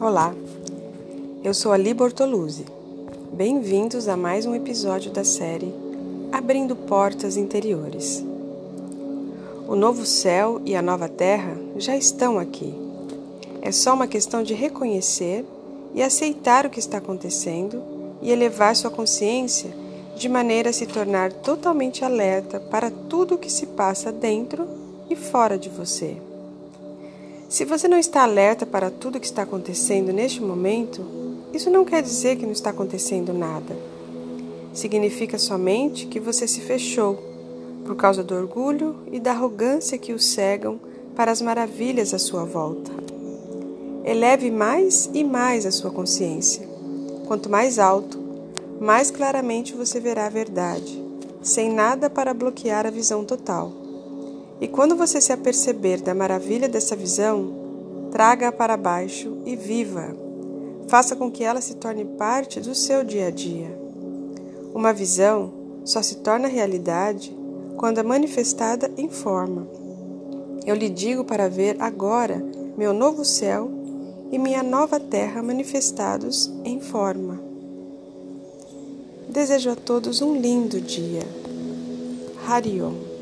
Olá, eu sou Ali Bortoluzzi. Bem-vindos a mais um episódio da série Abrindo Portas Interiores. O novo céu e a nova terra já estão aqui. É só uma questão de reconhecer e aceitar o que está acontecendo e elevar sua consciência de maneira a se tornar totalmente alerta para tudo o que se passa dentro e fora de você. Se você não está alerta para tudo o que está acontecendo neste momento, isso não quer dizer que não está acontecendo nada. Significa somente que você se fechou por causa do orgulho e da arrogância que o cegam para as maravilhas à sua volta. Eleve mais e mais a sua consciência. Quanto mais alto, mais claramente você verá a verdade, sem nada para bloquear a visão total. E quando você se aperceber da maravilha dessa visão, traga-a para baixo e viva. Faça com que ela se torne parte do seu dia a dia. Uma visão só se torna realidade quando é manifestada em forma. Eu lhe digo para ver agora meu novo céu e minha nova terra manifestados em forma. Desejo a todos um lindo dia. Hariom.